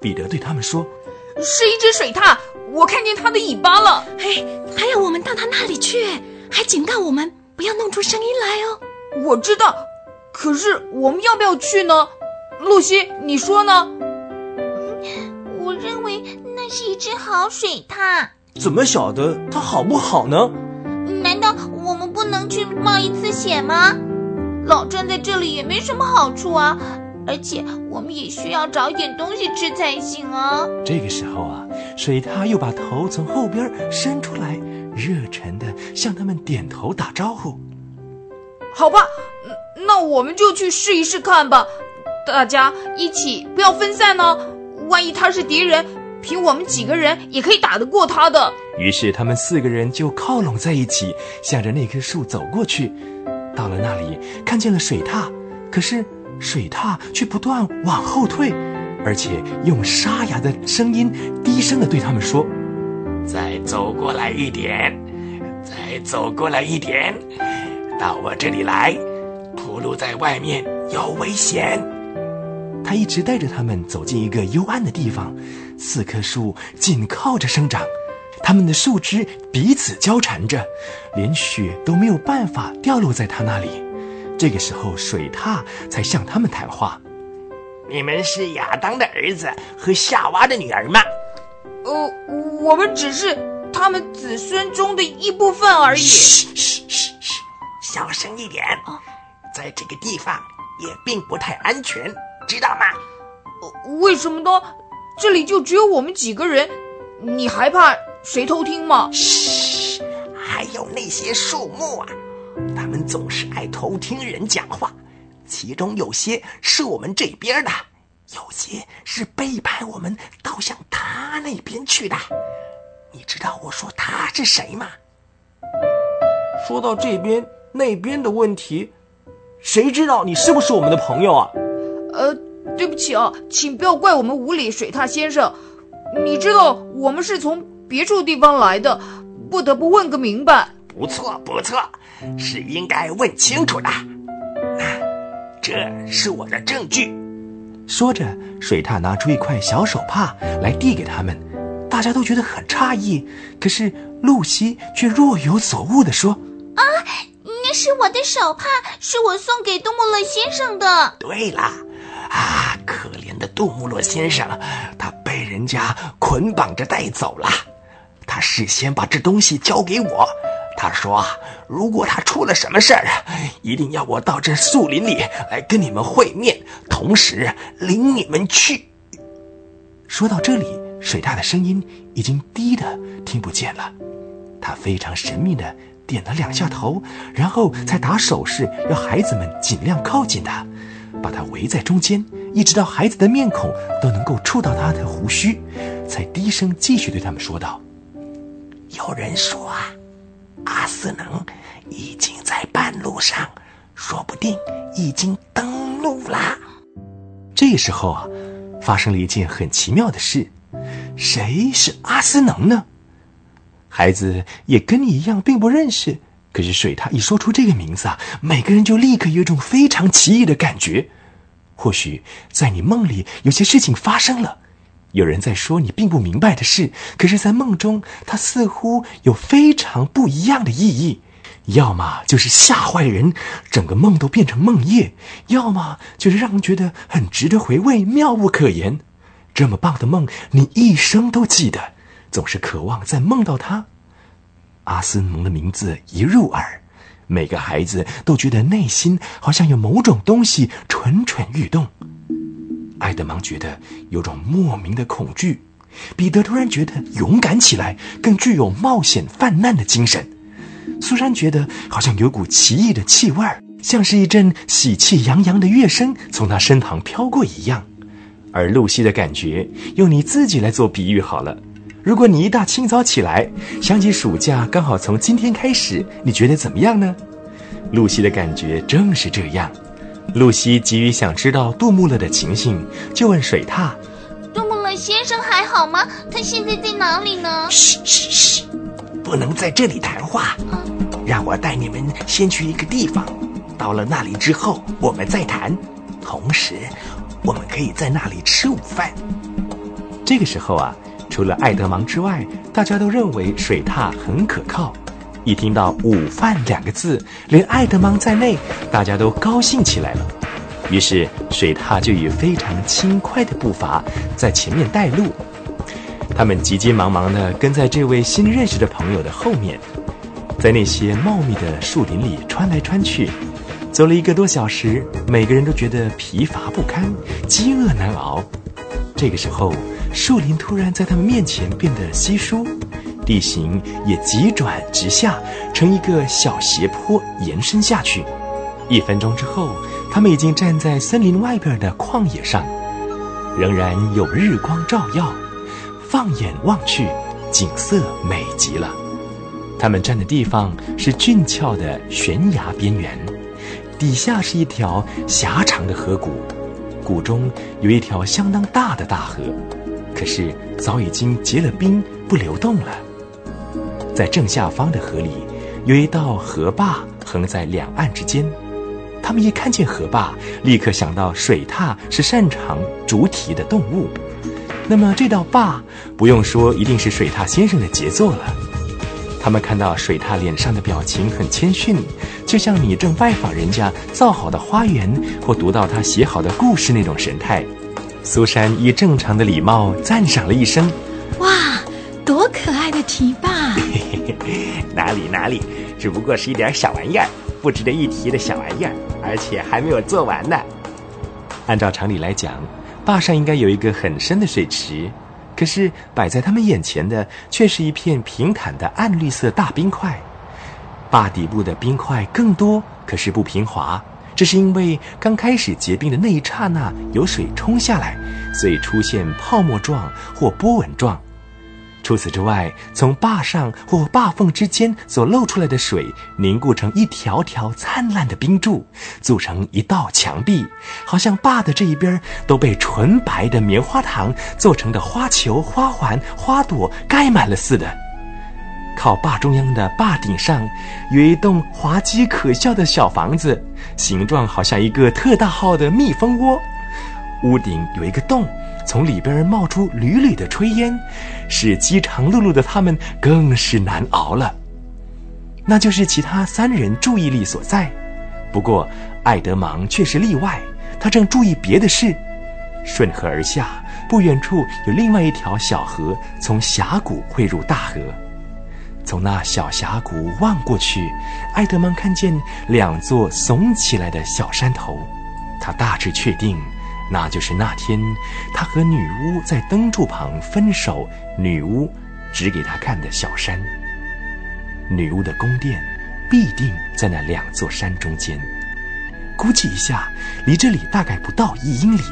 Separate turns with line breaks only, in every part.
彼得对他们说：“
是一只水獭，我看见它的尾巴了。
嘿，还要我们到它那里去，还警告我们不要弄出声音来哦。”
我知道，可是我们要不要去呢？露西，你说呢？
我认为那是一只好水獭。
怎么晓得它好不好呢？
难道我们不能去冒一次险吗？老站在这里也没什么好处啊，而且我们也需要找点东西吃才行啊。
这个时候啊，水獭又把头从后边伸出来，热忱的向他们点头打招呼。
好吧，那我们就去试一试看吧。大家一起，不要分散呢。万一他是敌人，凭我们几个人也可以打得过他的。
于是他们四个人就靠拢在一起，向着那棵树走过去。到了那里，看见了水獭，可是水獭却不断往后退，而且用沙哑的声音低声的对他们说：“
再走过来一点，再走过来一点，到我这里来。铺路在外面有危险。”
他一直带着他们走进一个幽暗的地方，四棵树紧靠着生长，它们的树枝彼此交缠着，连雪都没有办法掉落在他那里。这个时候，水獭才向他们谈话：“
你们是亚当的儿子和夏娃的女儿吗？”“
呃，我们只是他们子孙中的一部分而已。”“
嘘嘘嘘嘘，小声一点，在这个地方也并不太安全。”知道吗？
为什么呢？这里就只有我们几个人，你还怕谁偷听吗？
嘘，还有那些树木啊，他们总是爱偷听人讲话，其中有些是我们这边的，有些是背叛我们，倒向他那边去的。你知道我说他是谁吗？
说到这边那边的问题，谁知道你是不是我们的朋友啊？
呃，对不起啊，请不要怪我们无理，水獭先生。你知道我们是从别处地方来的，不得不问个明白。
不错，不错，是应该问清楚的。这是我的证据。
说着，水獭拿出一块小手帕来递给他们，大家都觉得很诧异。可是露西却若有所悟地说：“
啊，那是我的手帕，是我送给杜穆勒先生的。”
对了。啊，可怜的杜穆洛先生，他被人家捆绑着带走了。他事先把这东西交给我，他说，如果他出了什么事儿，一定要我到这树林里来跟你们会面，同时领你们去。
说到这里，水獭的声音已经低的听不见了。他非常神秘的点了两下头，然后才打手势，要孩子们尽量靠近他。把他围在中间，一直到孩子的面孔都能够触到他的胡须，才低声继续对他们说道：“
有人说啊，阿斯能已经在半路上，说不定已经登陆啦。”
这时候啊，发生了一件很奇妙的事。谁是阿斯能呢？孩子也跟你一样并不认识。可是水獭一说出这个名字啊，每个人就立刻有一种非常奇异的感觉。或许在你梦里有些事情发生了，有人在说你并不明白的事，可是，在梦中它似乎有非常不一样的意义。要么就是吓坏人，整个梦都变成梦夜；要么就是让人觉得很值得回味、妙不可言。这么棒的梦，你一生都记得，总是渴望再梦到它。阿斯农的名字一入耳，每个孩子都觉得内心好像有某种东西蠢蠢欲动。爱德芒觉得有种莫名的恐惧，彼得突然觉得勇敢起来，更具有冒险犯难的精神。苏珊觉得好像有股奇异的气味儿像是一阵喜气洋洋的乐声从他身旁飘过一样。而露西的感觉，用你自己来做比喻好了。如果你一大清早起来，想起暑假刚好从今天开始，你觉得怎么样呢？露西的感觉正是这样。露西急于想知道杜穆勒的情形，就问水獭：“
杜穆勒先生还好吗？他现在在哪里呢？”“
嘘嘘嘘，不能在这里谈话。让我带你们先去一个地方，到了那里之后我们再谈。同时，我们可以在那里吃午饭。”
这个时候啊，除了爱德芒之外，大家都认为水獭很可靠。一听到“午饭”两个字，连爱德芒在内，大家都高兴起来了。于是，水獭就以非常轻快的步伐在前面带路。他们急急忙忙地跟在这位新认识的朋友的后面，在那些茂密的树林里穿来穿去。走了一个多小时，每个人都觉得疲乏不堪，饥饿难熬。这个时候，树林突然在他们面前变得稀疏。地形也急转直下，成一个小斜坡延伸下去。一分钟之后，他们已经站在森林外边的旷野上，仍然有日光照耀。放眼望去，景色美极了。他们站的地方是俊俏的悬崖边缘，底下是一条狭长的河谷，谷中有一条相当大的大河，可是早已经结了冰，不流动了。在正下方的河里，有一道河坝横在两岸之间。他们一看见河坝，立刻想到水獭是擅长逐堤的动物。那么这道坝，不用说，一定是水獭先生的杰作了。他们看到水獭脸上的表情很谦逊，就像你正拜访人家造好的花园，或读到他写好的故事那种神态。苏珊以正常的礼貌赞赏了一声：“
哪里哪里，只不过是一点小玩意儿，不值得一提的小玩意儿，而且还没有做完呢。
按照常理来讲，坝上应该有一个很深的水池，可是摆在他们眼前的却是一片平坦的暗绿色大冰块。坝底部的冰块更多，可是不平滑，这是因为刚开始结冰的那一刹那有水冲下来，所以出现泡沫状或波纹状。除此之外，从坝上或坝缝之间所漏出来的水凝固成一条条灿烂的冰柱，组成一道墙壁，好像坝的这一边都被纯白的棉花糖做成的花球、花环、花朵盖满了似的。靠坝中央的坝顶上有一栋滑稽可笑的小房子，形状好像一个特大号的蜜蜂窝，屋顶有一个洞。从里边冒出缕缕的炊烟，使饥肠辘辘的他们更是难熬了。那就是其他三人注意力所在。不过爱德芒却是例外，他正注意别的事。顺河而下，不远处有另外一条小河，从峡谷汇入大河。从那小峡谷望过去，爱德芒看见两座耸起来的小山头，他大致确定。那就是那天，他和女巫在灯柱旁分手，女巫指给他看的小山。女巫的宫殿必定在那两座山中间，估计一下，离这里大概不到一英里。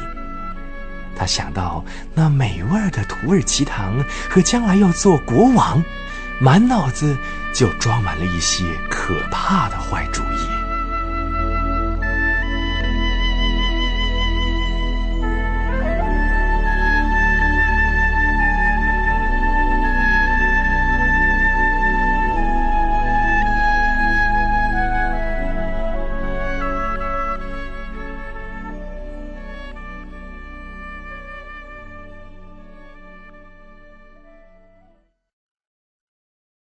他想到那美味的土耳其糖和将来要做国王，满脑子就装满了一些可怕的坏主意。